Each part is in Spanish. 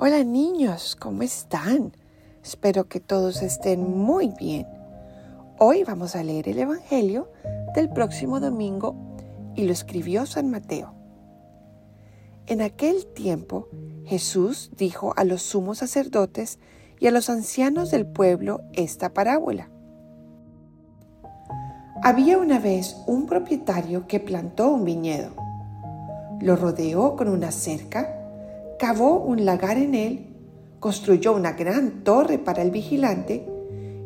Hola niños, ¿cómo están? Espero que todos estén muy bien. Hoy vamos a leer el Evangelio del próximo domingo y lo escribió San Mateo. En aquel tiempo Jesús dijo a los sumos sacerdotes y a los ancianos del pueblo esta parábola. Había una vez un propietario que plantó un viñedo. Lo rodeó con una cerca cavó un lagar en él, construyó una gran torre para el vigilante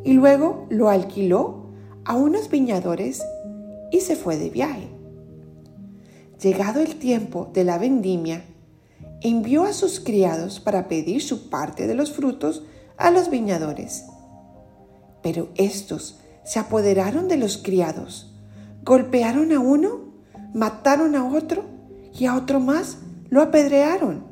y luego lo alquiló a unos viñadores y se fue de viaje. Llegado el tiempo de la vendimia, envió a sus criados para pedir su parte de los frutos a los viñadores. Pero estos se apoderaron de los criados, golpearon a uno, mataron a otro y a otro más lo apedrearon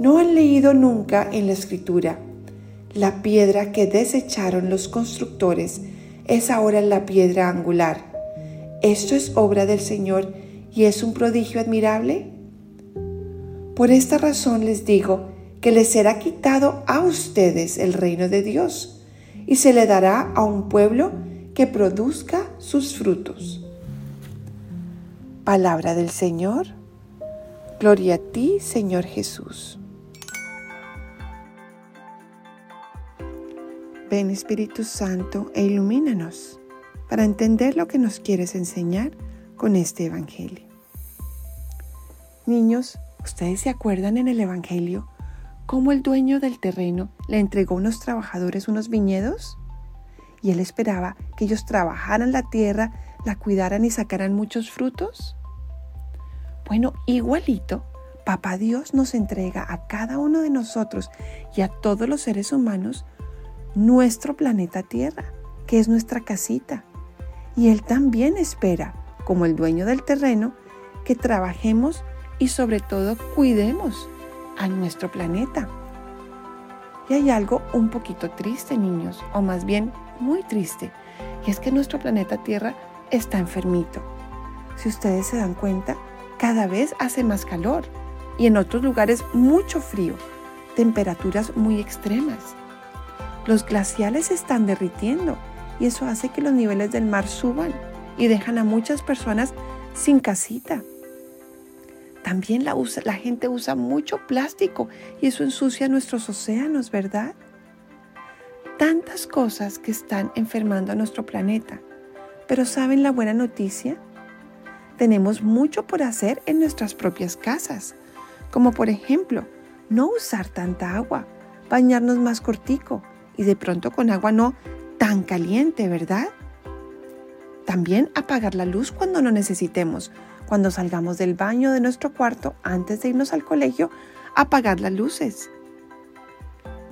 ¿No han leído nunca en la escritura? La piedra que desecharon los constructores es ahora la piedra angular. ¿Esto es obra del Señor y es un prodigio admirable? Por esta razón les digo que les será quitado a ustedes el reino de Dios y se le dará a un pueblo que produzca sus frutos. Palabra del Señor. Gloria a ti, Señor Jesús. Ven Espíritu Santo e ilumínanos para entender lo que nos quieres enseñar con este Evangelio. Niños, ¿ustedes se acuerdan en el Evangelio cómo el dueño del terreno le entregó a unos trabajadores unos viñedos? Y él esperaba que ellos trabajaran la tierra, la cuidaran y sacaran muchos frutos. Bueno, igualito, Papá Dios nos entrega a cada uno de nosotros y a todos los seres humanos nuestro planeta Tierra, que es nuestra casita. Y Él también espera, como el dueño del terreno, que trabajemos y sobre todo cuidemos a nuestro planeta. Y hay algo un poquito triste, niños, o más bien muy triste, y es que nuestro planeta Tierra está enfermito. Si ustedes se dan cuenta, cada vez hace más calor y en otros lugares mucho frío, temperaturas muy extremas. Los glaciales se están derritiendo y eso hace que los niveles del mar suban y dejan a muchas personas sin casita. También la, la gente usa mucho plástico y eso ensucia nuestros océanos, ¿verdad? Tantas cosas que están enfermando a nuestro planeta. Pero ¿saben la buena noticia? Tenemos mucho por hacer en nuestras propias casas, como por ejemplo, no usar tanta agua, bañarnos más cortico, y de pronto con agua no tan caliente, ¿verdad? También apagar la luz cuando no necesitemos. Cuando salgamos del baño de nuestro cuarto antes de irnos al colegio, apagar las luces.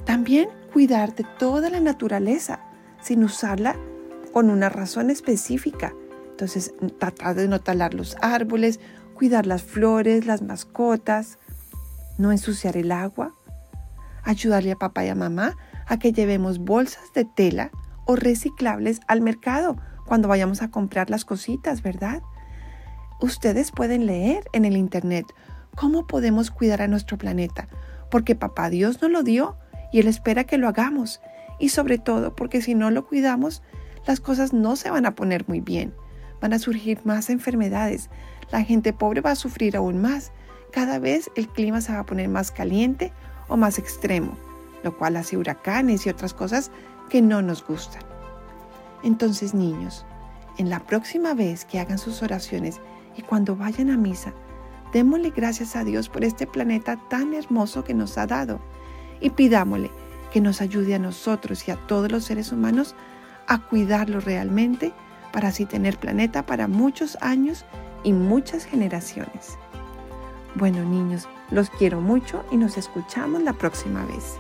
También cuidar de toda la naturaleza sin usarla con una razón específica. Entonces, tratar de no talar los árboles, cuidar las flores, las mascotas, no ensuciar el agua, ayudarle a papá y a mamá a que llevemos bolsas de tela o reciclables al mercado cuando vayamos a comprar las cositas, ¿verdad? Ustedes pueden leer en el Internet cómo podemos cuidar a nuestro planeta, porque papá Dios nos lo dio y Él espera que lo hagamos. Y sobre todo porque si no lo cuidamos, las cosas no se van a poner muy bien. Van a surgir más enfermedades. La gente pobre va a sufrir aún más. Cada vez el clima se va a poner más caliente o más extremo, lo cual hace huracanes y otras cosas que no nos gustan. Entonces, niños, en la próxima vez que hagan sus oraciones y cuando vayan a misa, démosle gracias a Dios por este planeta tan hermoso que nos ha dado y pidámosle que nos ayude a nosotros y a todos los seres humanos a cuidarlo realmente para así tener planeta para muchos años y muchas generaciones. Bueno niños, los quiero mucho y nos escuchamos la próxima vez.